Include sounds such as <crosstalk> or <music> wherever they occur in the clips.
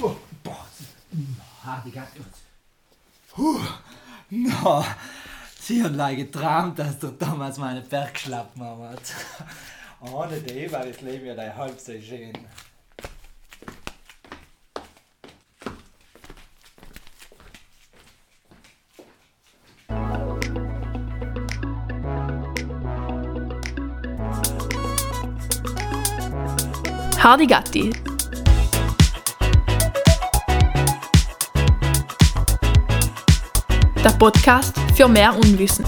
Oh, boah. Ah, ganze... Puh, na, sie haben leider geträumt, dass du damals meine Bergschlappen hat. Ohne die war das Leben ja halb so schön. Hardy Gatti. Der Podcast für mehr Unwissen.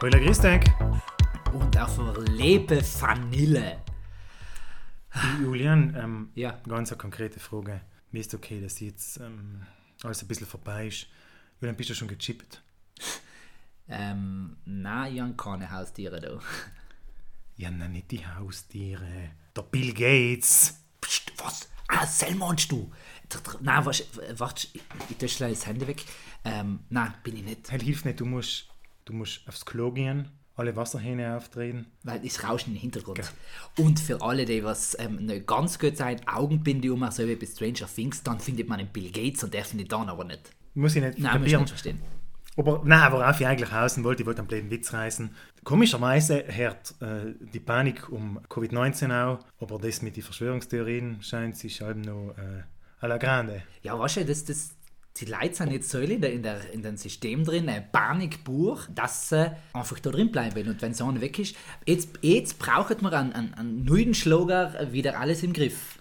Hallo, grüß dich. Und auf Lebe Vanille. Julian, ähm, Ja. ganz eine konkrete Frage. Mir ist okay, dass jetzt ähm, alles ein bisschen vorbei ist. Julian, bist du schon gechippt? Ähm, nein, ich habe keine Haustiere da. <laughs> Ja, nein, nicht die Haustiere. Der Bill Gates. Psst, was? Ah, Selmonst du? Nein, warte, warte, ich, ich tue schnell das Handy weg. Ähm, nein, bin ich nicht. Hey, hilft nicht, du musst, du musst aufs Klo gehen, alle Wasserhähne aufdrehen. Weil es rauscht im Hintergrund. Und für alle, die was ähm, nicht ganz gut sein, Augenbinde um, so wie bei Stranger Things, dann findet man den Bill Gates und der findet dann aber nicht. Muss ich nicht Nein, muss ich nicht verstehen. Aber nein, worauf ich eigentlich hausen wollte, ich wollte einen blöden Witz reißen. Komischerweise hört äh, die Panik um Covid-19 auch, aber das mit den Verschwörungstheorien scheint sich halt noch äh, à la grande. Ja, weißt du, das, das, die Leute sind jetzt so in, der, in, dem System drin, ein Panikbuch, dass sie einfach da drin bleiben wollen. Und wenn so einer weg ist, jetzt, jetzt braucht man einen, einen, einen neuen Schlager, wieder alles im Griff.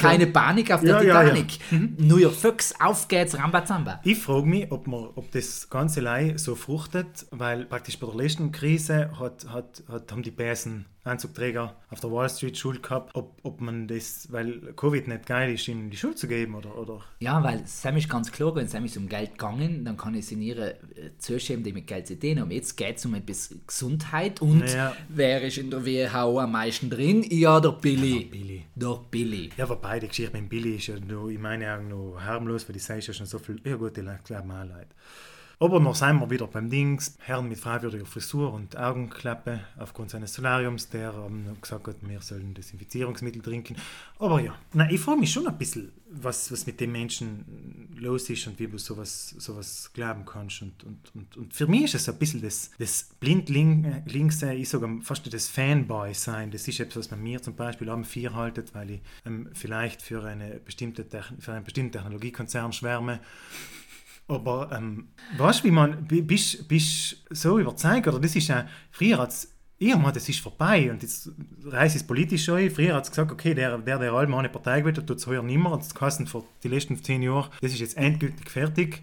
Keine Panik auf der Ja, ja, ja. Titanic. New York Fox, auf geht's, Rambazamba. Ich frage mich, ob, man, ob das ganze Lei so fruchtet, weil praktisch bei der letzten Krise hat, hat, hat, haben die Bäsen Anzugträger auf der Wall Street Schuld gehabt, ob, ob man das, weil Covid nicht geil ist, ihnen die Schuld zu geben oder, oder Ja, weil Sam ist ganz klar, wenn Sam ist um Geld gegangen, dann kann ich signieren, äh, zuschieben, die mit Geld zu tun haben. Jetzt geht es um etwas Gesundheit und Ja. wer ist in der WHO am meisten drin? Ja, der Billy. der Billy. Der Billy. Ja, wobei die Geschichte mit Billy ist ja nur in meinen Augen noch harmlos, weil die sagst ja schon so viel, ja gut, die Leute glauben auch leid. Aber noch sind wir wieder beim Dings, Herrn mit fragwürdiger Frisur und Augenklappe aufgrund seines Solariums, der ähm, gesagt hat, wir sollen Desinfizierungsmittel trinken. Aber ja, nein, ich frage mich schon ein bisschen, was, was mit dem Menschen los ist und wie du sowas, sowas glauben kannst. Und, und, und, und für mich ist es ein bisschen das, das Blindlinkse, ich sage fast das Fanboy sein. Das ist etwas, was man mir zum Beispiel am vier haltet, weil ich ähm, vielleicht für, eine bestimmte für einen bestimmten Technologiekonzern schwärme. Aber ähm, weißt du, wie man, bi- bist bist so überzeugt, oder das ist ja, früher es, irgendwann, das ist vorbei und jetzt reißt es politisch ein. Früher hat es gesagt, okay, der, der, der allem eine Partei gewählt hat, tut es heuer nicht mehr. Und das kosten für die letzten zehn Jahre, das ist jetzt endgültig fertig.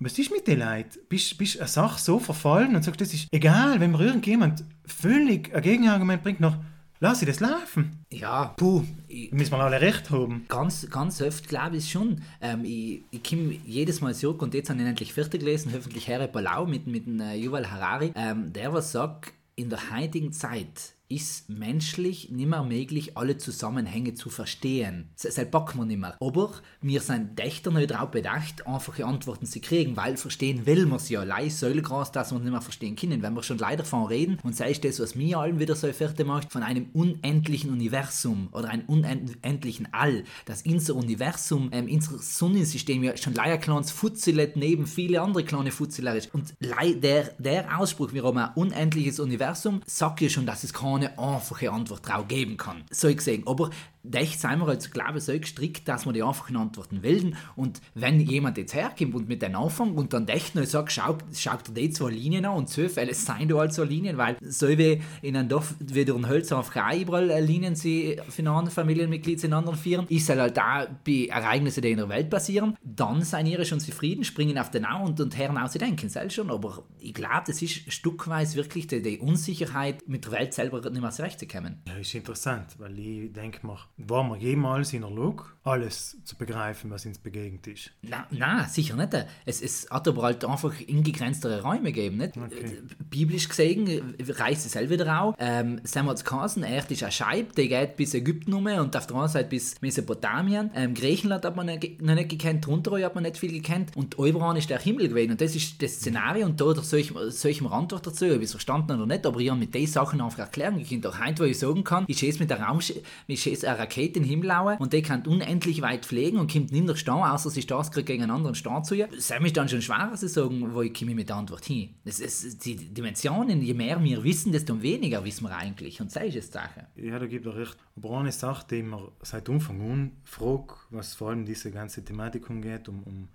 Was ist mit den Leuten? Bist du eine Sache so verfallen und sagst, das ist egal, wenn mir irgendjemand völlig ein Gegenargument bringt, noch lass ich das laufen. Ja, puh. Ich, Müssen wir alle recht haben. ganz, ganz oft glaube ich schon. Ähm, ich ich komme jedes Mal zurück und jetzt habe ich endlich fertig gelesen, hoffentlich Herr Palau mit, mit dem äh, Yuval Harari, ähm, der was sagt, in der heutigen Zeit ist menschlich nicht mehr möglich, alle Zusammenhänge zu verstehen. Das packen wir nicht mehr. Aber wir sind Dächter nicht darauf bedacht, einfache Antworten zu kriegen, weil verstehen will man es ja. Leih Säulegras, dass wir nicht mehr verstehen können. Wenn wir schon leider davon reden, und sei es das, was mir allen wieder so fertig macht, von einem unendlichen Universum oder einem unendlichen All, dass unser Universum, ähm, unser Sonnensystem ja schon leider ein kleines Futzelet neben viele andere kleine Futzeler ist. Und der, der Ausspruch, wir haben ein unendliches Universum, sagt ja schon, dass es keine einfache Antwort drauf geben kann. So gesehen. Aber echt sind wir als Glaube so gestrickt, dass wir die einfachen Antworten wählen. Und wenn jemand jetzt herkommt und mit den anfängt und dann echt noch sagt, schau, schaut dir die zwei Linien an und so, seien da halt so Linien, weil so wie in einem Dorf, wie durch ein Hölzer auf überall äh, Linien sie für ein Familienmitglied in anderen Firmen, ist halt da bei Ereignissen, die in der Welt passieren, dann seien ihre schon zufrieden, springen auf den Au und, und hören auf, sie denken selbst schon. Aber ich glaube, das ist stückweise wirklich die, die Unsicherheit, mit der Welt selber nicht mehr zurechtzukommen. Ja, ist interessant, weil ich denke mir, war man jemals in der Lage, alles zu begreifen, was uns begegnet ist? Na, na, sicher nicht. Es, es hat aber halt einfach ingegrenztere Räume gegeben. Nicht? Okay. Biblisch gesehen äh, reißt es selber wieder auch. Ähm, jetzt Kassen, Erd ist eine Scheibe, die geht bis Ägypten rum und auf der anderen Seite bis Mesopotamien. Ähm, Griechenland hat man noch nicht gekannt, drunter hat man nicht viel gekannt und Oberon ist der Himmel gewesen. Und das ist das Szenario und da soll ich mir Antwort dazu, ob ich es verstanden oder nicht, aber ich habe mit den Sachen einfach erklären können. Auch heute, wo ich sagen kann, ich schieße mit der Raum, ich schieße eine Rakete in den Himmel hauen und die kann unendlich weit fliegen und kommt nicht der Stern, außer sie gerade gegen einen anderen Stern zu ihr. Das ist dann schon schwerer zu sagen, wo ich komme mit der Antwort hin. Das ist die Dimensionen, je mehr wir wissen, desto weniger wissen wir eigentlich. Und das ist das Sache. Ja, da gibt er recht. Aber eine Sache, die mir seit Anfang an frage, was vor allem diese ganze Thematik umgeht, um, um,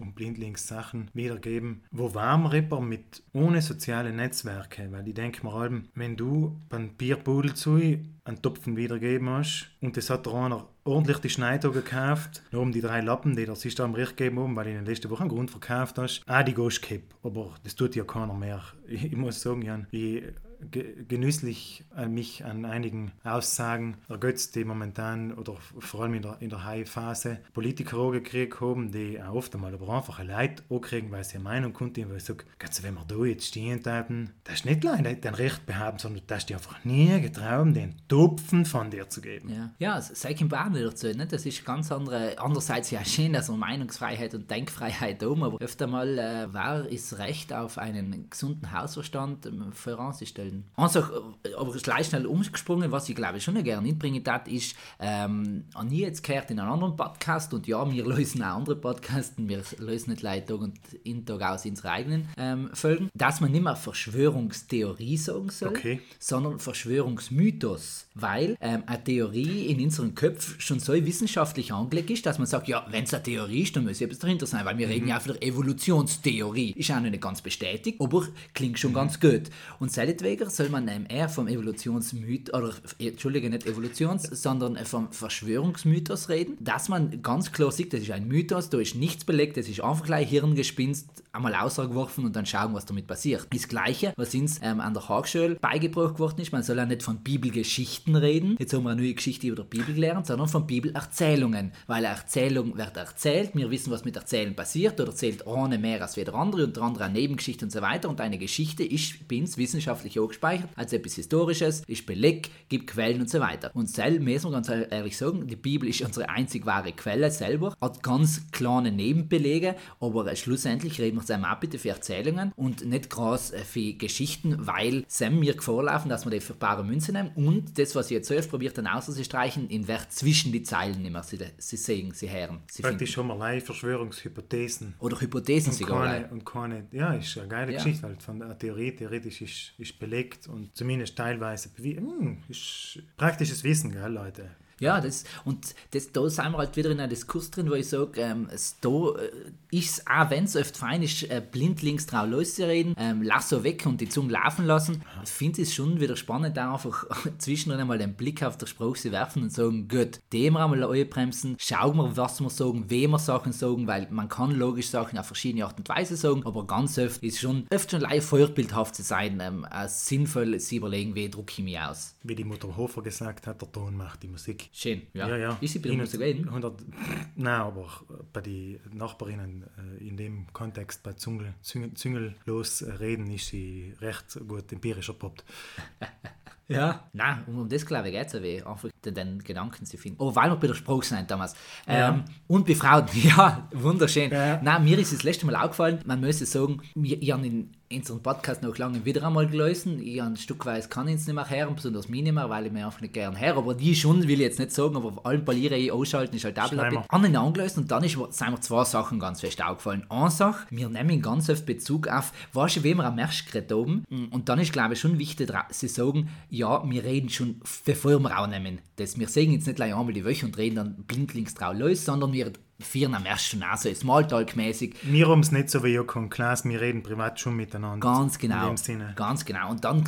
um Blindlings-Sachen wiedergeben. Wo waren etwa mit ohne soziale Netzwerke? Weil ich denke mir allem, wenn du beim Bierpudel zu einen Topfen wiedergeben hast und das hat der einer ordentlich die Schneide gekauft, nur um die drei Lappen, die der am Recht gegeben haben, weil ich in der letzten Woche einen Grund verkauft hast, ah, die gehst kipp. Aber das tut ja keiner mehr. Ich muss sagen, Jan, ich ge- genüsslich äh, mich an einigen Aussagen ergötzt, die momentan oder vor allem in der, in der High-Phase Politiker gekriegt haben, die auch oft einmal aber einfach ein Leid kriegen, weil sie eine Meinung konnten, weil ich sage, ganz wenn wir da jetzt stehen taten, das ist nicht allein dein Recht behaben, sondern du hast dir einfach nie getraut, den Tupfen von dir zu geben. Ja, ja sei kein Bahn dazu. Ne? Das ist ganz andere. Andererseits ja schön, dass wir Meinungsfreiheit und Denkfreiheit haben, aber öfter mal äh, war ist Recht auf einen gesunden Hausverstand ähm, voranzustellen. Also, äh, aber gleich schnell umgesprungen, was ich glaube ich schon gerne mitbringen darf, ist, ähm, an nie jetzt gehört in einem anderen Podcast und ja, wir <laughs> lösen auch andere Podcasts, wir lösen nicht Leute Tag und in Tag aus unsere eigenen ähm, Folgen, dass man nicht mehr Verschwörungstheorie sagen soll, Okay. sondern Verschwörungsmythos, weil ähm, eine Theorie in unserem Kopf schon so wissenschaftlich angelegt ist, dass man sagt, ja, wenn es eine Theorie ist, dann muss etwas dahinter sein, weil wir reden ja von der Evolutionstheorie. Ist auch noch nicht ganz bestätigt, aber klingt schon ganz gut. Und seinetwegen soll man ähm, eher vom Evolutionsmythos, oder Entschuldige, nicht Evolutions, sondern äh, vom Verschwörungsmythos reden, dass man ganz klar sieht, das ist ein Mythos, da ist nichts belegt, das ist einfach gleich Hirngespinst, einmal ausgeworfen und dann schauen, was damit passiert. Das Gleiche, was uns ähm, an der Haagschule beigebracht worden ist, man soll ja nicht von Bibelgeschichten reden, jetzt haben wir eine neue Geschichte über die Bibel gelernt, sondern von Bibelerzählungen, weil eine Erzählung wird erzählt, wir wissen, was mit Erzählen passiert, oder erzählt eine mehr als der andere und der andere eine Nebengeschichte und so weiter. Und eine Geschichte ist bei uns wissenschaftlich gespeichert als etwas Historisches, ist Beleg, gibt Quellen und so weiter. Und selber müssen wir ganz ehrlich sagen, die Bibel ist unsere einzig wahre Quelle selber, hat ganz kleine Nebenbelege, aber äh, schlussendlich reden wir zusammen auch bitte für Erzählungen und nicht groß äh, für Geschichten, weil Sam mir vorlaufen, dass wir die für bare Münze nehmen und das, was ich jetzt zuerst probiert dann auszustreichen, in Wert zwischen die Zeilen mehr sie, sie sehen, sie hören, sie finden. Praktisch haben wir allein Verschwörungshypothesen. Oder Hypothesen Und sogar. keine, und keine, ja, ist eine geile Ja. Geschichte, weil von der Theorie theoretisch ist, ist belegt und zumindest teilweise bewiesen. Hm, ist praktisches Wissen, gell, Leute? Ja, das, und das, da sind wir halt wieder in einem Diskurs drin, wo ich sage, ähm, da äh, ist auch wenn es oft fein ist, äh, blindlings drauf loszureden, ähm, lass so weg und die Zunge laufen lassen, finde ich es schon wieder spannend, da einfach <laughs> zwischendrin einmal den Blick auf der Sprache zu werfen und sagen, gut, dem wir einmal bremsen, schauen wir, was wir sagen, wem wir Sachen sagen, weil man kann logisch Sachen auf verschiedene Art und Weise sagen, aber ganz oft ist schon öfter schon leicht vorbildhaft zu sein, ähm, äh, sinnvoll zu überlegen, wie drucke ich mich aus. Wie die Mutter Hofer gesagt hat, der Ton macht die Musik. Schön, ja. Ja, ja. Ist sie bei der Musik reden? 100, nein, aber bei den Nachbarinnen äh, in dem Kontext bei Zungel, Züngel, Züngellos äh, reden ist sie recht gut empirisch erprobt. <laughs> Ja. Nein, um, um das glaube ich geht es weh, einfach den, den Gedanken zu finden. Aber weil wir bei der Sprache sind damals. Ähm, und bei Frauen, <laughs> ja, wunderschön. Ja. Nein, mir ist das letzte Mal aufgefallen, man müsste sagen, wir, ich habe in unseren Podcast noch lange wieder einmal gelesen. Ich ein Stück weit kann ich es nicht mehr hören, besonders mich nicht mehr, weil ich mir einfach nicht gern höre. Aber die schon will ich jetzt nicht sagen, aber auf allen Poliere ich ausschalten ist halt auch Schleimer. an den angelöst und dann ist, sind mir zwei Sachen ganz fest aufgefallen. Eine Sache, wir nehmen ganz oft Bezug auf, weißt du, wie wir am Märsch geredet haben. Und dann ist, glaube ich, schon wichtig, dra- sie sagen, ja, wir reden schon, bevor wir auch nehmen. Das, wir sagen jetzt nicht gleich einmal die Woche und reden dann blindlings drauf los, sondern wir führen am schon auch so Smalltalk-mäßig. Wir haben es nicht so wie Joko und Klaas, wir reden privat schon miteinander. Ganz genau. In dem Sinne. Ganz genau. Und dann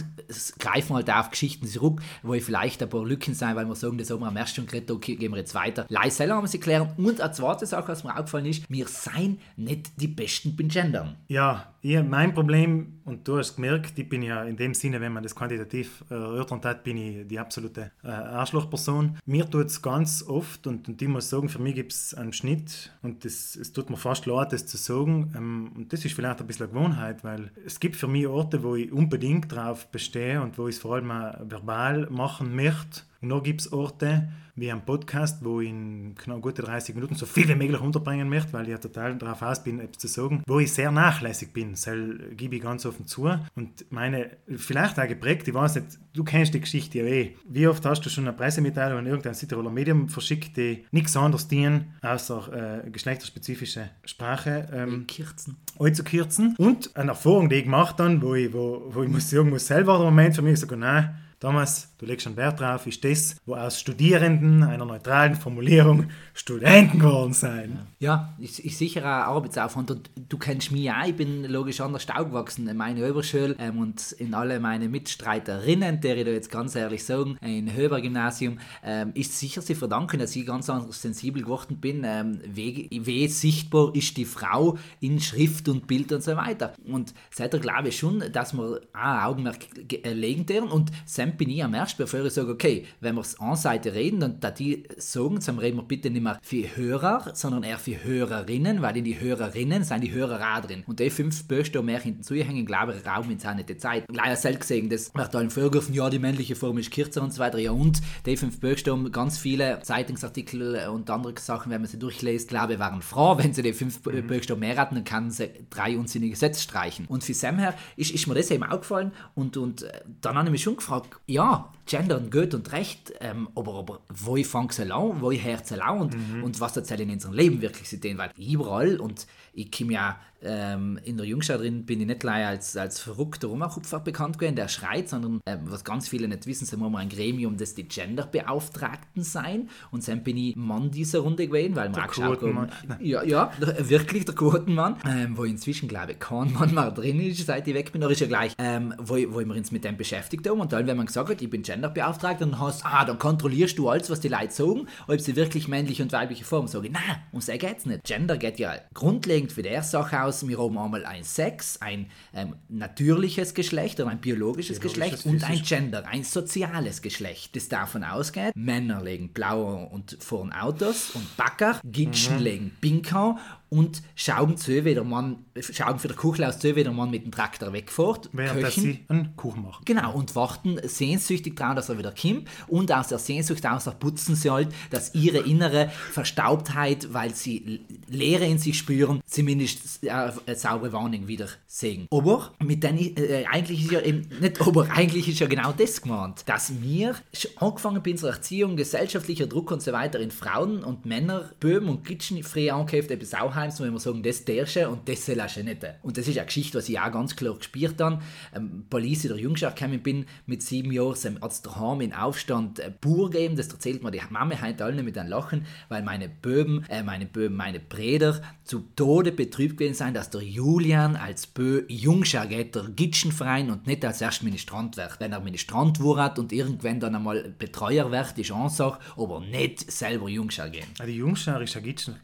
greifen wir halt auch auf Geschichten zurück, wo ich vielleicht ein paar Lücken sein, weil wir sagen, das haben wir am ersten schon geredet, okay, gehen wir jetzt weiter. Leise selber haben wir sie klären. Und eine zweite Sache, was mir aufgefallen ist, wir seien nicht die Besten beim Gendern. Ja, ich, mein Problem, und du hast gemerkt, ich bin ja in dem Sinne, wenn man das quantitativ äh, erörtern hat, bin ich die absolute äh, Arschlochperson. Mir tut es ganz oft, und, und ich muss sagen, für mich gibt es einen Schnitt, und das, es tut mir fast leid, das zu sagen. Ähm, und das ist vielleicht ein bisschen eine Gewohnheit, weil es gibt für mich Orte, wo ich unbedingt drauf bestehe und wo ich es vor allem auch verbal machen möchte. Und noch gibt es Orte, wie ein Podcast, wo ich in knapp gute 30 Minuten so viel wie möglich unterbringen möchte, weil ich ja total darauf aus bin, etwas zu sagen, wo ich sehr nachlässig bin. Das gebe ich ganz offen zu. Und meine, vielleicht auch geprägt, ich weiß nicht, du kennst die Geschichte ja eh. Wie oft hast du schon eine Pressemitteilung an irgendein Südtiroler Medium verschickt, die nichts anderes dienen, außer äh, geschlechterspezifische Sprache ähm, Kürzen. anzukürzen. Und eine Erfahrung, die ich gemacht habe, wo ich, wo, wo ich muss sagen muss, selber der Moment für mich sagen, nein, Thomas, du legst einen Wert drauf, ist das, wo aus Studierenden einer neutralen Formulierung Studenten geworden sein. Ja, ich, ich sicher auch Arbeitsaufwand und du kennst mich auch, ich bin logisch anders aufgewachsen in meiner Oberschule ähm, und in alle meine Mitstreiterinnen, der ich da jetzt ganz ehrlich sagen, in Höber Gymnasium, ähm, ist sicher sie verdanken, dass ich ganz anders sensibel geworden bin, ähm, wie, wie sichtbar ist die Frau in Schrift und Bild und so weiter. Und seither glaube ich schon, dass wir auch Augenmerk ge- äh, legen dürfen und dann bin ich am ersten, bevor ich sage, okay, wenn wir es Seite reden, dann da die sagen, dann reden wir bitte nicht mehr für Hörer, sondern eher für Hörerinnen, weil in die Hörerinnen sind die Hörer auch drin. Und die fünf Buchstaben mehr hinten zuhängen, glaube ich, rauben uns auch nicht die Zeit. Leider selbst gesehen, das wird allen vorgeworfen, ja, die männliche Form ist kürzer und so weiter. Ja, und die fünf Buchstaben, ganz viele Zeitungsartikel und andere Sachen, wenn man sie durchliest, glaube ich, waren froh, wenn sie die fünf mhm. Buchstaben mehr hatten, dann kann sie drei unsinnige Sätze streichen. Und für Sam her ist, ist mir das eben aufgefallen und, und äh, dann habe ich mich schon gefragt, ja, gendern gut und recht, ähm, aber, aber wo ich fange es an, wo ich hört es an und, mhm. und was erzähle ich in unserem Leben wirklich sehen, weil überall und ich komme ja ähm, in der Jungschau drin bin ich nicht gleich als, als verrückter Rumachupfer bekannt gewesen, der schreit, sondern ähm, was ganz viele nicht wissen, sind wir mal ein Gremium, das die Genderbeauftragten sein. Und dann bin ich Mann dieser Runde gewesen, weil auch geschaut haben, ja, ja, wirklich der Quotenmann, ähm, wo inzwischen glaube ich kein Mann mehr drin ist, seit ich weg bin, da ist ja gleich, ähm, wo, wo wir uns mit dem beschäftigt haben. Und dann, wenn man gesagt hat, ich bin Genderbeauftragter, dann hast ah, dann kontrollierst du alles, was die Leute sagen, ob sie wirklich männliche und weibliche Form sagen. Nein, um so geht's nicht. Gender geht ja grundlegend für der Sache aus, wir haben einmal ein Sex, ein ähm, natürliches Geschlecht oder ein biologisches, biologisches Geschlecht und ein Gender, ein soziales Geschlecht, das davon ausgeht, Männer legen blaue und fahren Autos und Backer, Gitschen mhm. legen Pinker und schauen zu, wie der Mann, schauen für der Kuchel aus zu, wie der Mann mit dem Traktor wegfährt. Während Köchen. sie einen Kuchen machen. Genau, und warten sehnsüchtig daran, dass er wieder kommt und aus der Sehnsucht aus putzen sie halt, dass ihre innere Verstaubtheit, weil sie Leere in sich spüren, zumindest äh, eine saubere Warnung wieder sehen. Aber mit den, äh, eigentlich ist ja eben, nicht aber, eigentlich ist ja genau das gemeint, dass wir angefangen bei unserer Erziehung, gesellschaftlicher Druck und so weiter in Frauen und Männer, Böhmen und Kitchen früh angekämpft, etwas auch Daheim, wenn wir sagen, das derche und das soll auch nicht. Und das ist eine Geschichte, was ich auch ganz klar gespürt habe. Ähm, Police der Jungschau gekommen bin mit sieben Jahren, hat es daheim in Aufstand äh, Bur gegeben, das erzählt mir die Mama heute alle mit einem Lachen, weil meine Böben, äh, meine Böben, meine Brüder zu Tode betrübt gewesen sind, dass der Julian als Bö Jungschau geht, der Gitschenverein und nicht als erst Ministrant wird. Wenn er Ministrant wurde und irgendwann dann einmal Betreuer wird, ist Ansage, aber nicht selber Jungschau gehen. Ah, die Jungschau ist ja Gitschen,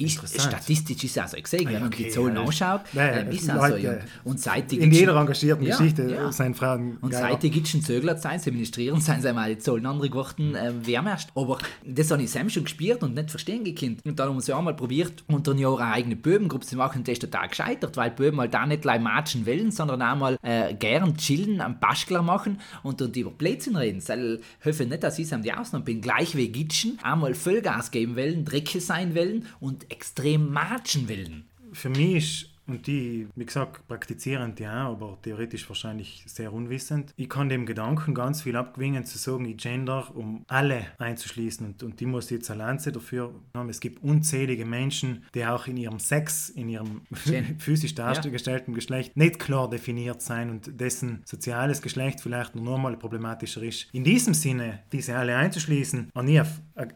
ist, statistisch ist es also gesehen, wenn man okay, die Zahlen ja, anschaut, ja, äh, ist also. Und seit in jeder engagierten ja, Geschichte ja. sind Fragen. Und seit die Gitschen Zögler sein, sie administrieren, sind <laughs> sie einmal die Zahlen andere geworden, äh, wer. Aber das habe ich Sam schon gespielt und nicht verstehen gekannt. Und dann haben wir es ja einmal probiert, unter einem Jahr eine eigene Böbengruppe zu machen, und das ist total gescheitert, weil Böben halt da nicht gleich matschen wollen, sondern auch mal äh, gern chillen, am Baschklar machen und dann über Blödsinn reden. Sie helfen nicht, dass ich es die Ausnahme bin, gleich wie Gitschen, einmal Vollgas geben wollen, Drecke sein wollen und extrem matschen wollen. Für mich ist und die, wie gesagt, praktizieren die auch, aber theoretisch wahrscheinlich sehr unwissend. Ich kann dem Gedanken ganz viel abgewinnen, zu sagen, ich gender, um alle einzuschließen. Und, und die muss jetzt eine Lanze dafür haben. Es gibt unzählige Menschen, die auch in ihrem Sex, in ihrem <laughs> physisch dargestellten ja. Geschlecht nicht klar definiert sein und dessen soziales Geschlecht vielleicht nur normal problematischer ist. In diesem Sinne, diese alle einzuschließen, an ihr,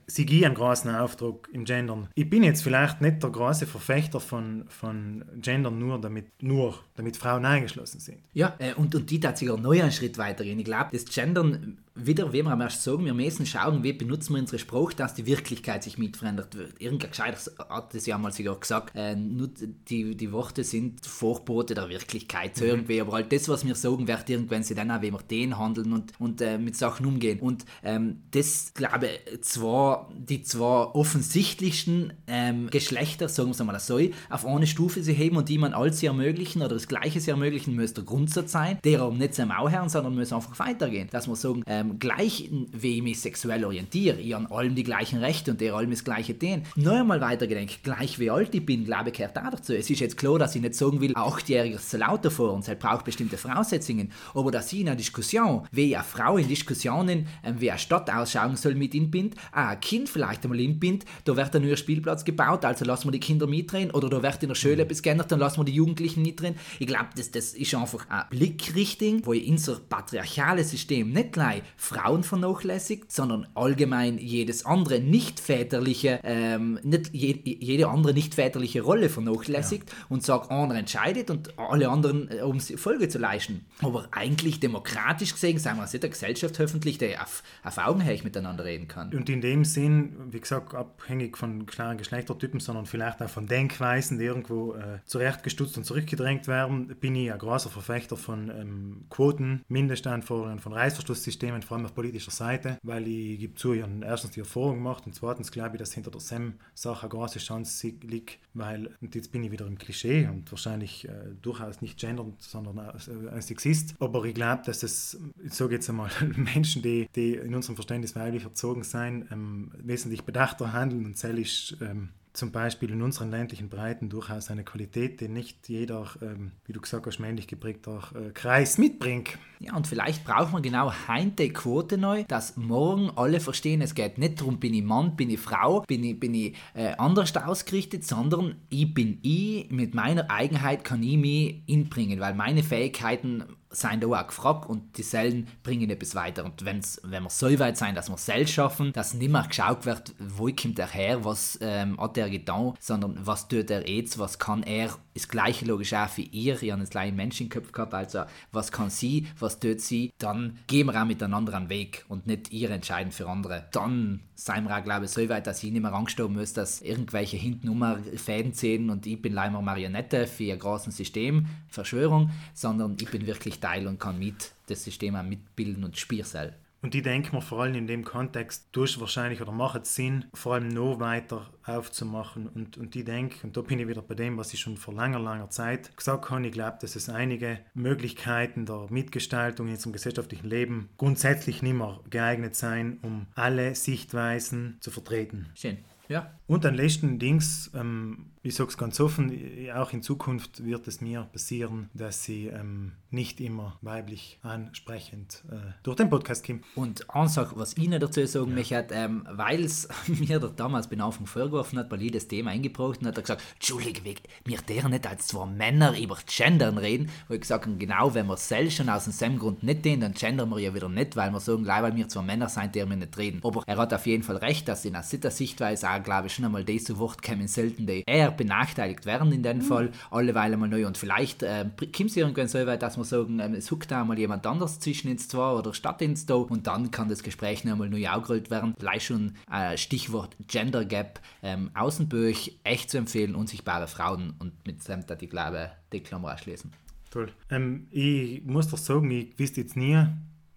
sie gehen einen großen Aufdruck im Gendern. Ich bin jetzt vielleicht nicht der große Verfechter von, von Gender Ländern nur damit, nur damit Frauen eingeschlossen sind. Ja, äh, und, und die tatsächlich auch neu einen Schritt weitergehen. Ich glaube, das Gendern wieder, wie wir am ersten sagen, wir müssen schauen, wie benutzen wir unsere Sprache, dass die Wirklichkeit sich mit verändert wird. Irgendein Gescheiter hat das ja mal sogar gesagt, äh, nur die, die Worte sind Vorbote der Wirklichkeit, so mhm. irgendwie, aber halt das, was wir sagen, wird irgendwann sie dann auch, wie wir den handeln und, und äh, mit Sachen umgehen. Und ähm, das, glaube ich, zwar die zwei offensichtlichsten ähm, Geschlechter, sagen wir mal so, auf eine Stufe sie heben und die man alles ermöglichen oder das Gleiche sie ermöglichen, müsste der Grundsatz sein, der aber nicht zum Mauherrn, sondern muss einfach weitergehen. Dass wir sagen, ähm, gleich wie ich mich sexuell orientiere, ich an allem die gleichen Rechte und der allem das gleiche den. Noch einmal weitergedenkt, gleich wie alt ich bin, glaube ich, gehört auch dazu. Es ist jetzt klar, dass ich nicht sagen will, ein Achtjähriger ist zu lauter vor uns, er braucht bestimmte Voraussetzungen, aber dass ich in einer Diskussion, wie eine Frau in Diskussionen, ähm, wie eine Stadt ausschauen soll, mit ihm bin, auch ein Kind vielleicht einmal inbindet, da wird ein neuer Spielplatz gebaut, also lassen wir die Kinder mitdrehen, oder da wird in der Schule etwas geändert, dann lassen wir die Jugendlichen mitdrehen. Ich glaube, das, das ist einfach eine Blickrichtung, wo unser patriarchales System nicht gleich Frauen vernachlässigt, sondern allgemein jedes andere nicht väterliche, ähm, nicht je, jede andere nicht väterliche Rolle vernachlässigt ja. und sagt, einer entscheidet und alle anderen, äh, um Folge zu leisten. Aber eigentlich demokratisch gesehen, sagen wir, es ist eine Gesellschaft hoffentlich, die auf, auf Augenhöhe miteinander reden kann. Und in dem Sinn, wie gesagt, abhängig von klaren Geschlechtertypen, sondern vielleicht auch von Denkweisen, die irgendwo äh, zurechtgestutzt und zurückgedrängt werden, bin ich ein großer Verfechter von ähm, Quoten, Mindestanforderungen, von Reißverschlusssystemen, vor allem auf politischer Seite, weil ich gebe zu, ich habe erstens die Erfahrung gemacht und zweitens glaube ich, dass hinter der SEM-Sache eine große Chance liegt, weil, und jetzt bin ich wieder im Klischee und wahrscheinlich äh, durchaus nicht gendernd, sondern äh, als Sexist, aber ich glaube, dass es, ich sage jetzt einmal, <laughs> Menschen, die, die in unserem Verständnis weiblich erzogen sein, ähm, wesentlich bedachter handeln und zählisch ähm, zum Beispiel in unseren ländlichen Breiten durchaus eine Qualität, die nicht jeder, ähm, wie du gesagt hast, männlich geprägter äh, Kreis mitbringt. Ja, und vielleicht braucht man genau heute Quote neu, dass morgen alle verstehen, es geht nicht darum, bin ich Mann, bin ich Frau, bin ich, bin ich äh, anders ausgerichtet, sondern ich bin ich, mit meiner Eigenheit kann ich mich inbringen, weil meine Fähigkeiten sind da auch gefragt und die Zellen bringen etwas weiter. Und wenn's, wenn wir so weit sein, dass wir selbst schaffen, dass nicht mehr geschaut wird, wo kommt er her, was ähm, hat er getan, sondern was tut er jetzt, was kann er, ist gleiche logisch auch für ihr, ihr habt das gleiche Menschenkopf gehabt, also was kann sie, was tut sie, dann gehen wir auch miteinander einen Weg und nicht ihr entscheiden für andere. Dann auch, glaube ich, so weit, dass ich nicht mehr angestorben muss, dass irgendwelche hintenummer Fäden ziehen und ich bin leider Marionette für ein großes System, Verschwörung, sondern ich bin wirklich Teil und kann mit das System auch mitbilden und Spielseil. Und die denken wir vor allem in dem Kontext durch wahrscheinlich oder macht es Sinn, vor allem noch weiter aufzumachen. Und, und die denken, und da bin ich wieder bei dem, was ich schon vor langer, langer Zeit gesagt habe, ich glaube, dass es einige Möglichkeiten der Mitgestaltung in unserem gesellschaftlichen Leben grundsätzlich nicht mehr geeignet sein, um alle Sichtweisen zu vertreten. Schön. Ja. Und dann letzten Dings, ähm, ich sage es ganz offen, auch in Zukunft wird es mir passieren, dass sie ähm, nicht immer weiblich ansprechend äh, durch den Podcast kommen. Und eine Sache, was ich noch dazu sagen ja. möchte, ähm, weil es <laughs> mir der damals bei Anfang vorgeworfen hat, weil ich das Thema eingebracht und hat er gesagt, Entschuldige, wir der nicht als zwei Männer über Gendern reden, wo ich gesagt habe, genau, wenn wir selbst schon aus dem Grund nicht den, dann gendern wir ja wieder nicht, weil wir sagen, gleich weil wir zwei Männer sind, der wir nicht reden. Aber er hat auf jeden Fall recht, dass in einer Sichtweise auch, glaube ich, schon einmal die zu Wort kommen selten, die eher benachteiligt werden in dem mhm. Fall, alleweil einmal neu. Und vielleicht äh, kommt es irgendwann so weit, dass wir sagen, ähm, es huckt da mal jemand anders zwischen ins zwei oder statt ins da und dann kann das Gespräch noch einmal neu aufgerollt werden. Vielleicht schon äh, Stichwort Gender Gap, ähm, Außenbüch echt zu empfehlen, unsichtbare Frauen und mit dem, da die glaube, die Klammer schließen. Toll. Ähm, ich muss doch sagen, ich wüsste jetzt nie,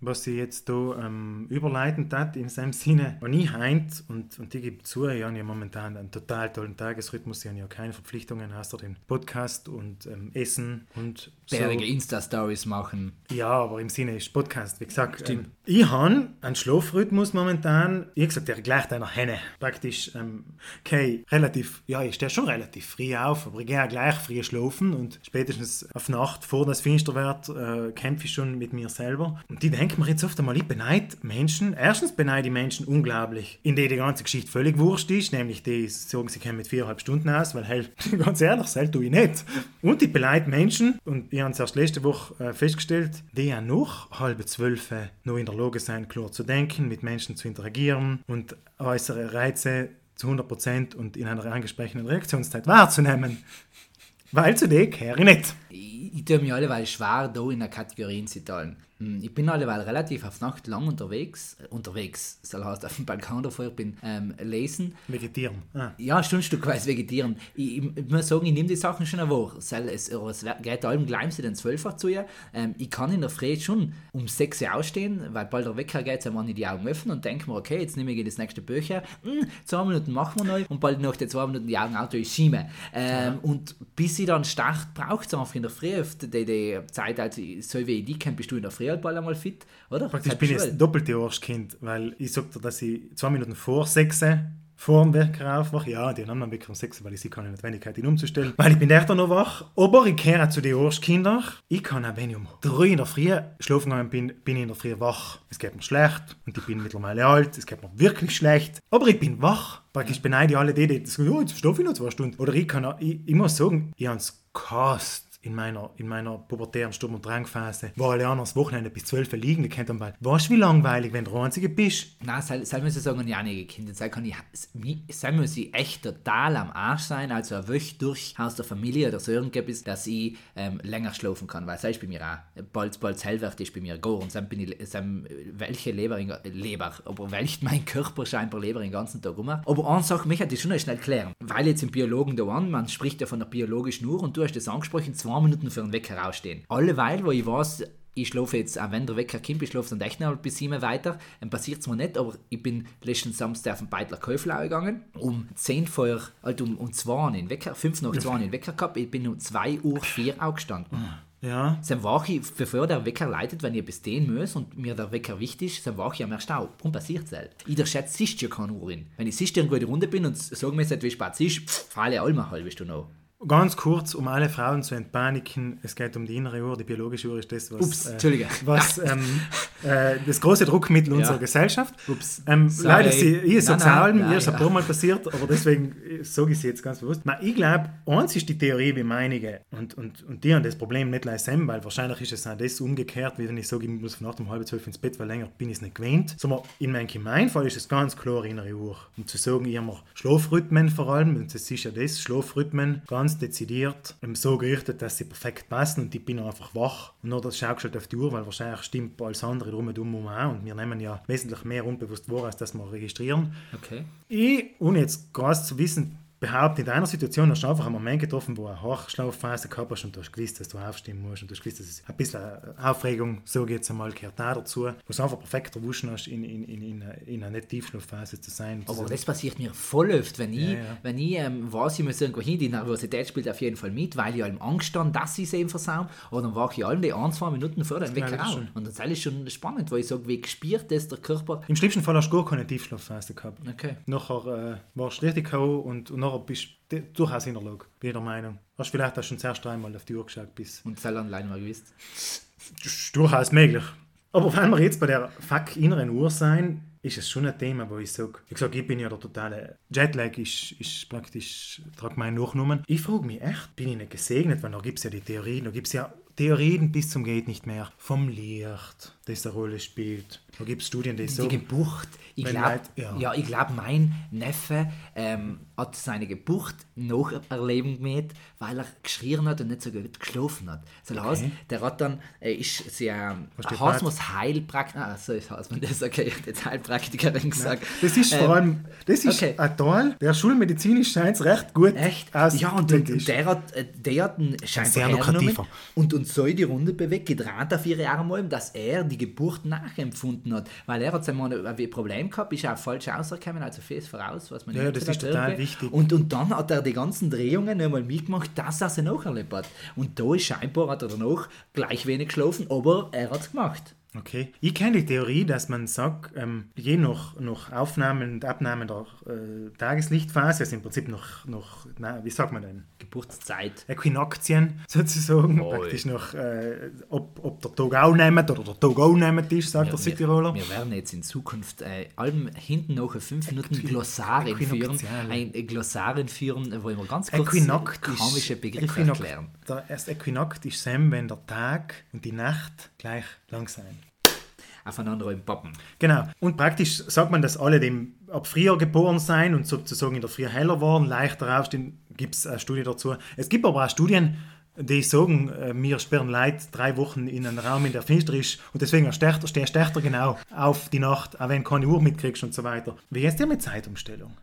was sie jetzt da ähm, überleitend hat, in seinem Sinne. Und ich heint, und, und die gibt zu, ich habe ja momentan einen total tollen Tagesrhythmus, ich habe ja keine Verpflichtungen, außer den Podcast und ähm, Essen und so. Bärige Insta-Stories machen. Ja, aber im Sinne ist Podcast, wie gesagt. Ähm, ich habe einen Schlafrhythmus momentan, wie gesagt, der gleicht einer Henne. Praktisch, ähm, okay, relativ, ja, ich stehe schon relativ früh auf, aber ich gehe auch gleich früh schlafen und spätestens auf Nacht, vor das Finster wird, äh, kämpfe ich schon mit mir selber. Und die denken mir jetzt oft einmal, ich beneide Menschen, erstens beneide ich Menschen unglaublich, in denen die ganze Geschichte völlig wurscht ist, nämlich die sagen, sie kommen mit viereinhalb Stunden aus, weil, hey, <laughs> ganz ehrlich, das tue ich nicht. Und ich beneide Menschen, und wir haben es erst letzte Woche äh, festgestellt, die ja noch halbe zwölf noch in der Lage sind, klar zu denken, mit Menschen zu interagieren und äußere Reize zu 100% und in einer angesprochenen Reaktionszeit wahrzunehmen. Weil zu denen gehöre ich nicht. Ich, ich tue mir alle schwer, da in der Kategorien zu teilen. Mm, Ich bin alleweil relativ auf Nacht lang unterwegs. Äh, unterwegs, das heißt auf dem Balkon davor, ich bin ähm, lesen. Vegetieren. Ah. Ja, Stundstückweise vegetieren. Ich, ich, ich muss sagen, ich nehme die Sachen schon eine Woche. Es, es, geht allem gleich den 12 Uhr zu ihr. Ähm, ich kann in der Früh schon um 6 Uhr ausstehen, weil bald der Wecker geht, dann ich die Augen öffnen und denke mir, okay, jetzt nehme ich das nächste Bücher. Hm, zwei Minuten machen wir neu und bald nach den zwei Minuten die Augen Auto ist schieben. Ähm, Und bis ich dann start, braucht es einfach in der Früh. Die, die Zeit, also so wie ich die kenne, bist du in der Früh halt bald einmal fit, oder? Praktisch Selbst bin ich schon. das doppelte Arschkind, weil ich sag dir, dass ich zwei Minuten vor sechs vor dem Wecker aufwache. Ja, die haben anderen Wecker um sechs, weil ich sie keine Notwendigkeit, ihn umzustellen. Weil ich bin echt noch wach. Aber ich kehre zu den Arschkindern. Ich kann auch, wenn ich um drei in der Früh schlafen gegangen bin, bin ich in der Früh wach. Es geht mir schlecht und ich bin mittlerweile alt. Es geht mir wirklich schlecht. Aber ich bin wach. Praktisch beneide ich alle die, die sagen, ja, jetzt schlafe ich noch zwei Stunden. Oder ich kann auch, ich, ich muss sagen, ich habe es gehasst in meiner, in meiner pubertären Sturm- und Drangphase, wo alle anderen das Wochenende bis 12 Uhr liegen, die kennt dann bald. Weißt du, wie langweilig, wenn du der Einzige bist? Nein, sei, sei muss ich sagen, ja einige Kinder. Sei, kann ich, sei muss ich echt total am Arsch sein, also Woche durch aus der Familie oder so irgendetwas, dass ich ähm, länger schlafen kann. Weil sei ist bei mir auch, bald, bald hellwert ist bei mir gar und dann bin ich, dann, welche Leber, in, Leber, aber welcht <laughs> mein Körper scheinbar Leber den ganzen Tag um. Aber eine Sache möchte ich schon noch schnell klären. Weil jetzt im Biologen da an, man spricht ja von der biologischen Uhr und du hast das angesprochen, zwei Minuten für den Wecker rausstehen. Alleweil, wo ich weiß, ich schlafe jetzt, auch wenn der Wecker kommt, ich schlafe dann echt noch bis 7 weiter, dann passiert es mir nicht, aber ich bin letzten Samstag auf den Beitler Käuflau gegangen, um 10 vor, also um, um 2 in den Wecker, 5 nach 2 in den Wecker gehabt, ich bin um 2 Uhr 4 aufgestanden. Ja. Dann wache ich, bevor der Wecker leitet, wenn ich bis den muss und mir der Wecker wichtig ist, dann wache ich am ersten auf. Warum passiert es halt? Ich schätze, siehst ja keine Uhr in. Wenn ich siehst irgendwo in der Runde bin und sagen mir, wie spät es ist, pff, falle alle eine halbe Stunde an. Ganz kurz, um alle Frauen zu entpaniken, es geht um die innere Uhr, die biologische Uhr ist das, was, Ups, Entschuldige. was ähm, äh, das große Druckmittel unserer Gesellschaft. Ups. Ähm, leider, sie, ich allem, nein, mir ist ein ja. paar Mal passiert, aber deswegen äh, sage ich es jetzt ganz bewusst. Na, ich glaube, eins ist die Theorie wie meinige und, und, und die haben das Problem nicht leisten, weil wahrscheinlich ist es auch das umgekehrt, wie wenn ich sage, ich muss von Nacht um halb zwölf ins Bett, weil länger bin ich es nicht gewöhnt. Sondern in meinem Gemeinfall ist es ganz klar innere Uhr. Um zu sagen, ich habe Schlafrhythmen vor allem, und das ist ja das, Schlafrhythmen, ganz dezidiert ähm, so gerichtet, dass sie perfekt passen und ich bin einfach wach. Und nur das schaust du halt auf die Uhr, weil wahrscheinlich stimmt alles andere drum und um auch und wir nehmen ja wesentlich mehr unbewusst wahr, als dass wir registrieren. Okay. Ich, ohne jetzt krass zu wissen, behaupte, in deiner Situation hast du einfach einen Moment getroffen, wo du eine Hochschlafphase gehabt hast und du hast gewusst, dass du aufstehen musst und du hast gewusst, dass es ein bisschen Aufregung, so geht es einmal, gehört auch dazu, wo du einfach perfekt erwuscht hast, in, in, in, in, einer- in einer nicht Tiefschlafphase zu sein. Aber zu das passiert mir voll oft, wenn ich, Ja, ja. Wenn ich ähm, weiß, ich muss irgendwo hin, die Nervosität spielt auf jeden Fall mit, weil ich allem Angst habe, dass ich es eben versaue. Und dann wache ich allem die ein, zwei Minuten vor dem ist auf. schon- Und das ist alles schon spannend, weil ich sage, wie gespürt das der Körper. Im schlimmsten Fall hast du gar keine Tiefschlafphase gehabt. Okay. Nachher äh, warst du richtig und, und nachher bist du durchaus in der Lage, bin ich der Meinung. Hast vielleicht auch schon zuerst dreimal auf die Uhr geschaut, bis Und das allein mal gewusst. Das ist durchaus möglich. Aber wenn wir jetzt bei der fuck inneren Uhr sein, ist es schon ein Thema, wo ich sage, ich sage, ich bin ja der totale Jetlag, ist, ist praktisch, meinen Nachnamen. Ich frage mich echt, bin ich nicht gesegnet, weil da gibt es ja die Theorien, da gibt es ja Theorien bis zum geht nicht mehr vom Licht, das eine Rolle spielt. Da gibt es Studien, die Die sagen, Geburt. Ich glaube, ja. ja. ich glaube, mein Neffe ähm, hat seine Geburt noch erleben gemäht, weil er geschrien hat und nicht so gut geschlafen hat. Das heißt, der hat dann, er ist Was steht Hasmus Heilpraktiker, ah, so ist Hasmus, das okay, jetzt Heilpraktikerin gesagt. das ist vor Ähm, allem, das ist okay. ein Teil, der schulmedizinisch scheint recht gut Echt? ja, und, und, und der hat, äh, der hat einen scheinbar Sehr lukrativer. und uns so die Runde bewegt, gedreht auf ihre Arme, dass er die Geburt nachempfunden hat. Weil er hat sein Mal ein Problem gehabt, ist auch falsch rausgekommen, also fest voraus, was man Ja, nicht das so ist total gehört. wichtig. Und, und dann hat er die ganzen Drehungen einmal mitgemacht, dass er sie nacherlebt hat. Und da ist scheinbar, hat er danach gleich wenig geschlafen, aber er hat es gemacht. Okay. Ich kenne die Theorie, dass man sagt, ähm, je nach, nach Aufnahmen und Abnahmen der äh, Tageslichtphase, also im Prinzip noch, noch na, wie sagt man denn? Geburtszeit. Äquinoxien <laughs> sozusagen, Oi. praktisch noch, äh, ob, ob der Tag auch nehmend oder der Tag auch nehmend ist, sagt der Südtiroler. Wir, wir werden jetzt in Zukunft äh, allem hinten noch 5 Minuten Glossar einführen, Äquinoktiale. ein äh, Glossar einführen, wo wir ganz kurz komische Begriffe erklären. der erste Äquinakt ist Sam, wenn der Tag und die Nacht gleich lang sein. Aufeinander im Pappen. Genau. Und praktisch sagt man, dass alle, die ab früher geboren sein und sozusagen in der Früh heller waren, leichter aufstehen, gibt es eine Studie dazu. Es gibt aber auch Studien, die sagen, äh, wir sperren Leute drei Wochen in einen Raum, in der finster ist und deswegen stehst du du genau auf die Nacht, auch wenn du keine Uhr mitkriegst und so weiter. Wie ist dir mit Zeitumstellung?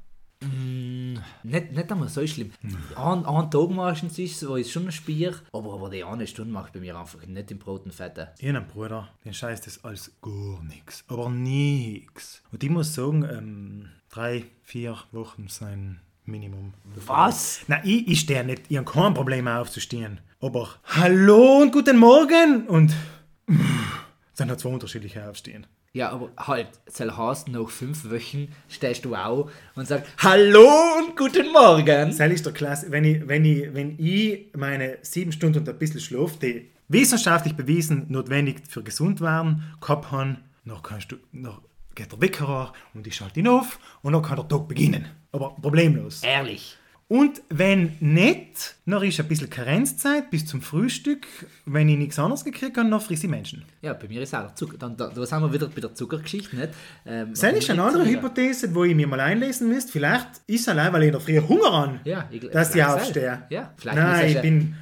Nicht, nicht einmal so schlimm. Ein, ein Tag meistens ist es, wo ich schon spiele, aber, aber die eine Stunde mache ich bei mir einfach nicht im Brot und Fette. Ich einen Bruder, den scheißt das als gar nichts. Aber nix. Und ich muss sagen, ähm, drei, vier Wochen sein Minimum. Was? Na, ich, ich stehe nicht, ich habe kein Problem aufzustehen. Aber Hallo und guten Morgen und sind halt zwei unterschiedliche Aufstehen. Ja, aber halt, soll heißt, nach fünf Wochen stehst du auch und sagst Hallo und guten Morgen. Das ist der Klasse, wenn ich, wenn, ich, wenn ich meine sieben Stunden und ein bisschen Schlaf, die wissenschaftlich bewiesen notwendig für gesund waren, gehabt haben, noch kannst du, noch geht der Wecker an und ich schalte ihn auf und dann kann der Tag beginnen. Aber problemlos. Ehrlich. Und wenn nicht, dann ist ein bisschen Karenzzeit bis zum Frühstück. Wenn ich nichts anderes gekriegt habe, dann friss ich Menschen. Ja, bei mir ist auch Zucker. Dann, da, da sind wir wieder bei der Zuckergeschichte, nicht? Ähm, Das ist eine andere Zucker. Hypothese, wo ich mir mal einlesen müsste. Vielleicht ist es allein, weil ich in der Früh Hunger an, Ja, ich, dass ich aufstehe. Ja, vielleicht Nein, ich bin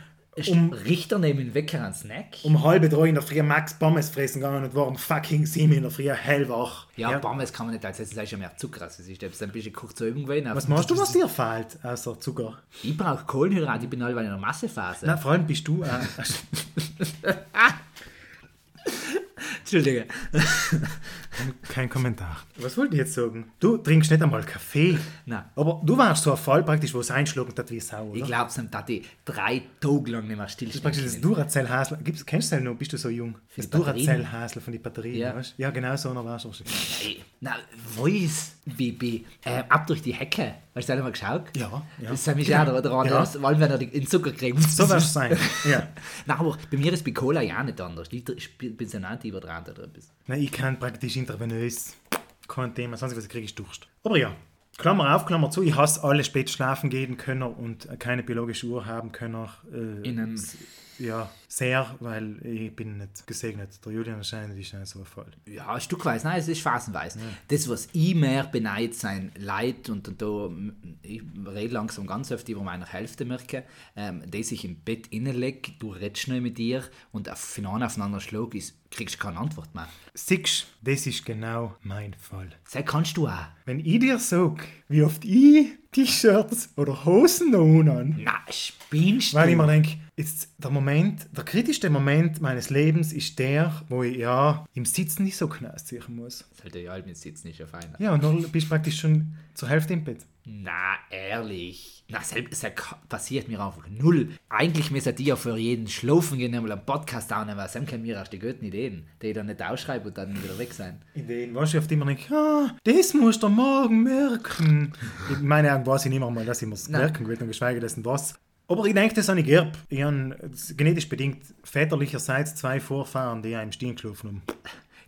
um Richter neben den Wecker einen Snack. um halb drei in der Früh Max Pommes fressen gegangen und war um fucking sieben in der Früh hellwach. ja, Pommes kann man nicht als das ist ja mehr Zucker. Es ist ein bisschen kurz zu gewesen. Was machst du, was dir fehlt, außer Zucker? Ich brauche Kohlenhydrate, ich bin allweil in der Massephase. Na, vor allem bist du äh, <laughs> <laughs> Entschuldige. kein Kommentar. Was wollte ich jetzt sagen? Du trinkst nicht einmal Kaffee. Nein. Aber du warst so ein Fall praktisch, wo es einschlagen hat wie Sau, oder? Ich glaube, es sind da die drei Tage lang nicht mehr stillstehen. Praktisch das Duracell-Hasel. Kennst du das noch? Bist du so jung? Für Das? Duracell-Hasel von den Batterien, Ja. weißt du? Ja, genau so einer warst du wahrscheinlich. Na, Voice, BB, äh, ab durch die Hecke. Hast du das mal geschaut? Ja, ja. Das ist nämlich auch der andere, Ja. weil wenn er den Zucker kriegt. So wirst es sein. Ja. <laughs> Nein, aber bei mir ist bei Cola ja nicht anders. Ich bin so ein Anti-Übertrag oder etwas. Nein, ich kann praktisch intravenös. Kein Thema. Sonst was kriege ich Durst. Aber ja. Klammer auf, Klammer zu. Ich hasse alle spät schlafen gehen können und keine biologische Uhr haben können. Äh, Innen. Ja, sehr, weil ich bin nicht gesegnet. Der Julian anscheinend ist nicht so voll. Ja, stückweise, nein, es ist phasenweise. Das, was ich mehr beneid sein Leid, und, und da, ich rede langsam ganz oft über meine Hälfte, merke, ähm, dass ich im Bett innenlege, du redest nicht mit dir und auf, von einem auf den anderen Schlag ist, kriegst du keine Antwort mehr. Siehst das ist genau mein Fall. Das kannst du auch. Wenn ich dir sage, wie oft ich T-Shirts oder Hosen noch an, Na, spinnst weil du? ich mir denke, jetzt der Moment, der kritischste Moment meines Lebens ist der, wo ich ja im Sitzen nicht so knaus ziehen muss. Das hält ja halb mit Sitzen nicht auf einer. Ja, und dann bist du praktisch schon zur Hälfte im Bett. Na, ehrlich. Na, selbst das passiert mir einfach null. Eigentlich müsste die ja für jeden Schlafen gehen, einmal einen Podcast aufnehmen, weil dann können wir erst die guten Ideen, die ich dann nicht ausschreibe und dann wieder weg sein. Ideen, weißt du, auf die man denkt, ah, das musst du morgen merken. In meinen Augen weiß ich nicht mehr mal, dass ich mir merken will, und geschweige dessen was. Aber ich denke, das habe ich geerbt. Ich habe genetisch bedingt väterlicherseits zwei Vorfahren, die ja im Stehen geschlafen haben.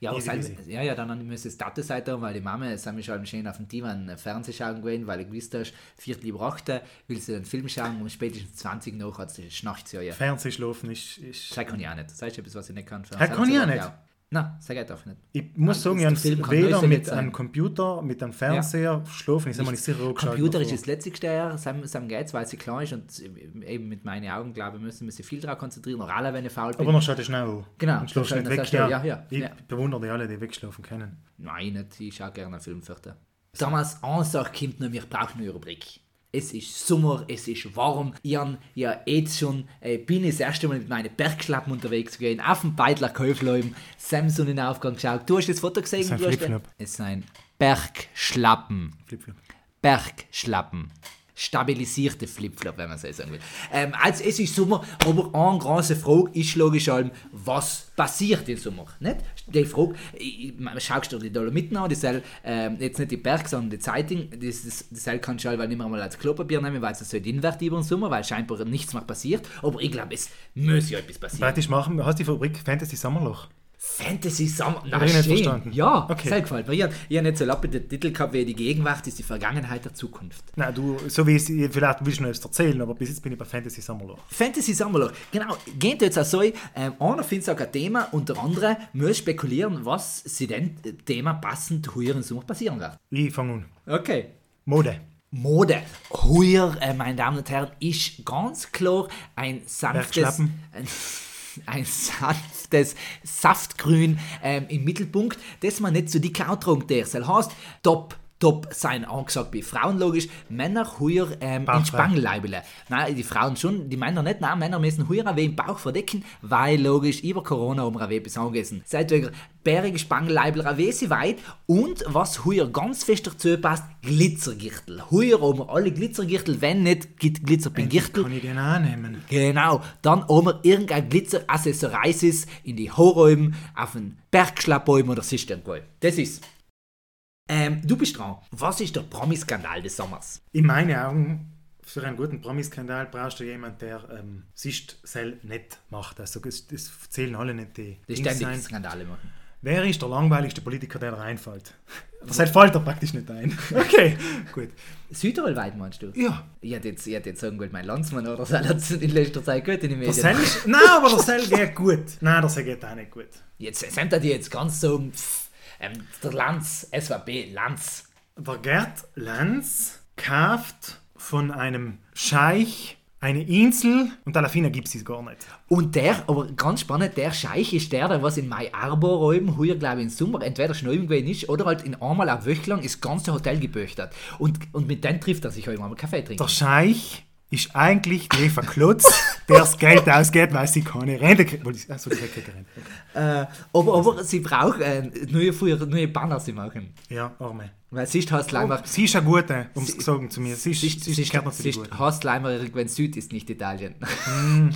Ja, aber Easy, easy. ja, ja, dann müsste es Tate sein, weil die Mama ist nämlich schon schön auf dem Divan Fernsehen schauen gewesen, weil ich gewusst hast, Viertel über acht will sie einen Film schauen und spätestens 20 noch hat sie schnarcht sie ja. Fernsehschlafen ist... ist Das kann ich auch nicht. Das ist etwas, was ich nicht kann. Das kann ich auch nicht. Nein, das geht einfach nicht. ich muss sagen, ich habe weder mit sein. einem Computer, mit einem Fernseher schlafen, ich sage mal nicht sicher angeschaut Computer ist das Letzte, ja, Sam, Sam Gates, weil sie klein ist und eben mit meinen Augen, glaube ich, müssen wir sich viel darauf konzentrieren, auch alle, wenn ich faul bin. Aber dann schaut es schnell an. Genau, Und schlafst nicht weg. Ja. ja, ja, Ich ja. bewundere die alle, die wegschlafen können. Nein, nicht. Ich schaue gerne einen Film vierten. Damals, eine Sache kommt noch, wir brauchen eine Rubrik. Es ist Sommer, es ist warm. Ich habe ja jetzt schon, äh, bin ich das erste Mal mit meinen Bergschlappen unterwegs gewesen, auf dem Beidler Käufleum, Samsung in den Aufgang geschaut. Du hast das Foto gesehen? Ist ein hast- Flipflop. Es sind Bergschlappen. Flipflop. Bergschlappen. Stabilisierte Flipflop, wenn man so sagen will. Ähm, also es ist Sommer, aber eine große Frage ist logisch allem, was passiert im Sommer? Nicht? Die Frage, ich, schaust du die Dolomiten an, die soll, ähm, jetzt nicht die Berg, sondern die Zeitung, das, das, das soll kannst du halt nicht mehr mal als Klopapier nehmen, weil es so inwert über den Sommer, weil scheinbar nichts mehr passiert. Aber ich glaube, es muss ja etwas passieren. Praktisch machen, hast du die Fabrik Fantasy Sommerloch? Fantasy Summer. Na, ich schön. verstanden. Ja, Okay. sehr gefällt mir. Ich habe hab nicht so lappende Titel gehabt wie die Gegenwart ist die Vergangenheit der Zukunft. Nein, du, so wie es, vielleicht willst du noch etwas erzählen, aber bis jetzt bin ich bei Fantasy Sommerloch. Fantasy Sammerloch. Genau, geht jetzt auch so, ähm, einer findet auch ein Thema und der andere muss spekulieren, was sie denn äh, Thema passend heuer im Sommer passieren wird. Ich fange an. Okay. Mode. Mode. Heuer, äh, meine Damen und Herren, ist ganz klar ein sanftes, Bergschlappen. ein, <laughs> ein sanftes Saftgrün ähm, im Mittelpunkt, das man nicht zu dick antragen darf. Das heißt, top, top sein angesagt bei Frauen logisch, Männer heuer ähm, in. Spangenleibele. Nein, die Frauen schon, die Männer nicht, nein, Männer müssen heuer ein im Bauch verdecken, weil logisch über Corona um ein bis angegessen. Seid ihr bärige Spangenleibel ein wenig weit und was heuer ganz fest dazu passt, Glitzergürtel. Heuer um alle Glitzergürtel, wenn nicht gibt Glitzer beim Gürtel. Kann ich den annehmen? Genau, dann haben wir irgendein Glitzeraccessoires in die Haarräume, auf einen Bergschlappbäumen oder sonst irgendwo. Das ist. Ähm, du bist dran. Was ist der Promiskandal des Sommers? In meinen Augen, für einen guten Promiskandal brauchst du jemanden, der ähm, sich sel nicht macht. Also das, das zählen alle nicht die. Die ständig. Skandale machen. Wer ist der langweiligste Politiker, der da reinfällt? <laughs> Das halt fällt er praktisch nicht ein. <laughs> Okay, gut. Südtirolweit meinst du? Ja. Ich hätte jetzt, ich hätte jetzt sagen wollen, mein Landsmann oder so, <laughs> hat in letzter Zeit gut in den Der Medien. Ist, nein, aber der Sel geht gut. Nein, der Sel geht auch nicht gut. Jetzt sind die jetzt ganz so, pff, ähm, der Lanz, SVP, Lanz. Der Gerd Lanz kauft von einem Scheich eine Insel und Alafina gibt es gar nicht. Und der, aber ganz spannend, der Scheich ist der, der was in Mai Arbor räumen, heuer glaube ich im Sommer, entweder schnell gewesen ist oder halt in einmal eine Woche lang das ganze Hotel gebücht hat. Und, und mit dem trifft er sich halt mal Kaffee trinken. Der Scheich ist eigentlich die Eva Klotz, der das Geld ausgeht, weil sie keine Rente kriegt. Achso, die kriegt keine Rente. Äh, aber, aber sie braucht äh, neue, neue Banner sie machen. Ja, arme. Weil sonst heißt Leimer, Sie ist eine gute, um es gesagt zu mir. Sie ist, sie, sie sie, ist Gute. heißt Leimer irgendwann Süd ist nicht Italien. <laughs>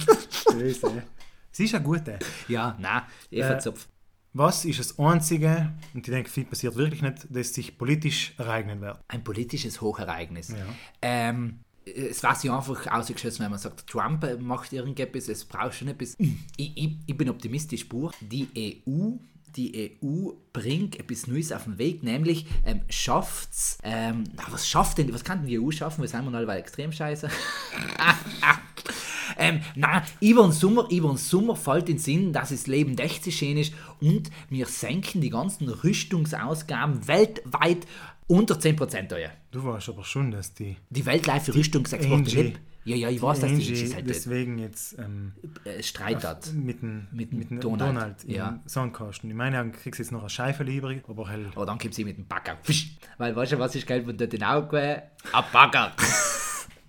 Böse. Sie ist eine gute. ja, nein, Eva Äh, Zopf. Was ist das Einzige, und ich denke, viel passiert wirklich nicht, das sich politisch ereignen wird? Ein politisches Hochereignis. Ja. Ähm, es war sich einfach ausgeschossen, wenn man sagt, Trump äh, macht irgendetwas, es braucht schon etwas. <clears throat> Ich, ich, ich bin optimistisch pur. Die EU, die EU bringt etwas Neues auf den Weg, nämlich ähm, schafft's, ähm, na, was schafft denn, was kann die EU schaffen? Wir sind wir alle extrem scheiße. <laughs> Ähm, nein, über den Sommer, über den Sommer fällt in Sinn, dass das Leben echt so schön ist und wir senken die ganzen Rüstungsausgaben weltweit unter 10% teuer. Du weißt aber schon, dass die, Die weltweite Angie- nicht. Ja, ja, ich weiß, dass die Angie halt deswegen jetzt ähm, äh, Streit hat. mit dem, Mit mit dem Donald, Donald, im ja. Sandkasten. In meinen Augen kriegst du jetzt noch eine Scheife übrig, aber hell. Aber dann kommt sie mit dem Bagger. Weil, weißt du, was ist Geld von dort in Augen? Ein Bagger.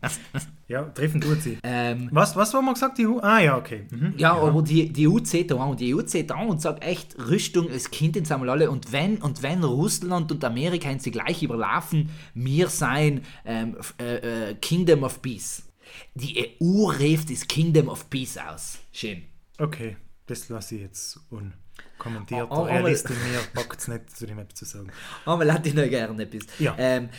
<laughs> Ja, treffen tut sie. ähm, Was, was haben wir gesagt, die EU? Ah ja, okay. Mhm. ja, aber die, die EU zählt da an und die EU zählt an und sagt echt, Rüstung, es Kind einmal alle und wenn, und wenn Russland und Amerika ihn sie gleich überlaufen, wir sein ähm, äh, äh, Kingdom of Peace. Die EU rief das Kingdom of Peace aus. Schön. Okay, das lasse ich jetzt unkommentiert. Oh, oh, Realist in mir packt es nicht, zu dem etwas zu sagen. Aber lass dich noch gerne etwas. Ja. Ähm,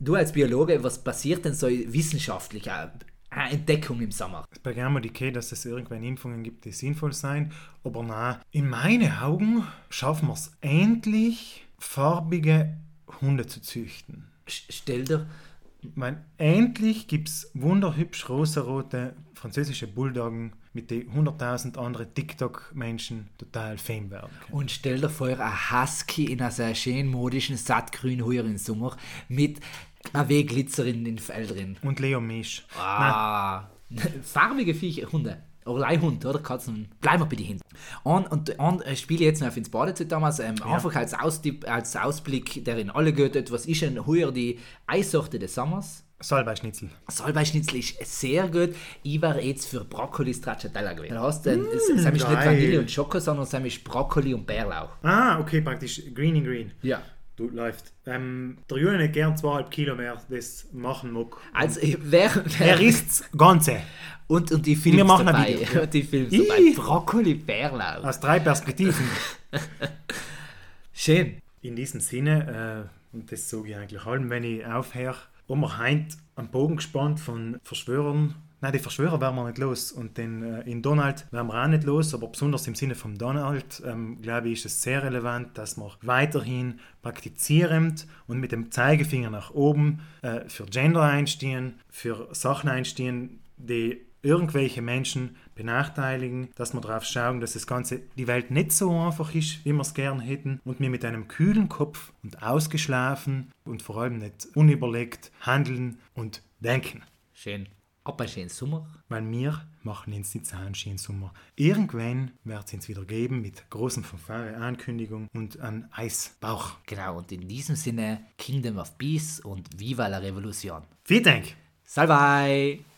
du als Biologe, was passiert denn so wissenschaftlich? Eine Entdeckung im Sommer. Es bei gerne die Idee, dass es irgendwann Impfungen gibt, die sinnvoll sein, aber na, in meinen Augen schaffen wir es endlich, farbige Hunde zu züchten. Stell dir, Ich mein, endlich gibt es wunderhübsch rosarote französische Bulldoggen, mit denen 100.000 andere TikTok-Menschen total fame werden können. und stell dir vor, ein Husky in einer sehr schön modischen, sattgrün höheren Sommer mit einer Weg Glitzer in den Fell drin. Und Leo Misch. Ah, <laughs> farbige Viecher, Hunde. Oder Leihhund, oder Katzen. Bleiben wir bei den Hunden. Und, und, und äh, spiele jetzt noch ins Badezeit damals, ähm, einfach als, Austipp, als Ausblick, der in alle geht, was ist denn heuer die Eissorte des Sommers? Salbeischnitzel. Salbeischnitzel ist sehr gut. Ich war jetzt für Brokkoli Stracciatella gewesen. Da hast du, mm, nicht. Vanille und Schoko, sondern ist Brokkoli und Bärlauch. Ah, okay, praktisch green in green. Ja. Du läuft. Ähm, der Junge nicht gern zweieinhalb Kilo mehr, das machen mag. Also, wer, wer Er isst das Ganze. und, und die Films Wir machen ein dabei. Video, ja. Und <laughs> die Films Ih. dabei. Brokkoli, Bärlauch. Aus drei Perspektiven. <laughs> Schön. In diesem Sinne, äh, und das sage ich eigentlich allem, wenn ich aufhöre, haben wir heute am Bogen gespannt von Verschwörern. Nein, die Verschwörer werden wir nicht los. Und den, äh, in Donald werden wir auch nicht los, aber besonders im Sinne von Donald, ähm, glaube ich, ist es sehr relevant, dass wir weiterhin praktizierend und mit dem Zeigefinger nach oben äh, für Gender einstehen, für Sachen einstehen, die irgendwelche Menschen benachteiligen, dass wir darauf schauen, dass das Ganze, die Welt nicht so einfach ist, wie wir es gern hätten und wir mit einem kühlen Kopf und ausgeschlafen und vor allem nicht unüberlegt handeln und denken. Schön. Ab ein schönen Sommer. Weil wir machen uns die Zahnschien Sommer. Irgendwann wird es uns wieder geben mit großen Fanfare, Ankündigung und einem Eisbauch. Genau, und in diesem Sinne Kingdom of Peace und Viva la Revolution. Vielen Dank! Salvai!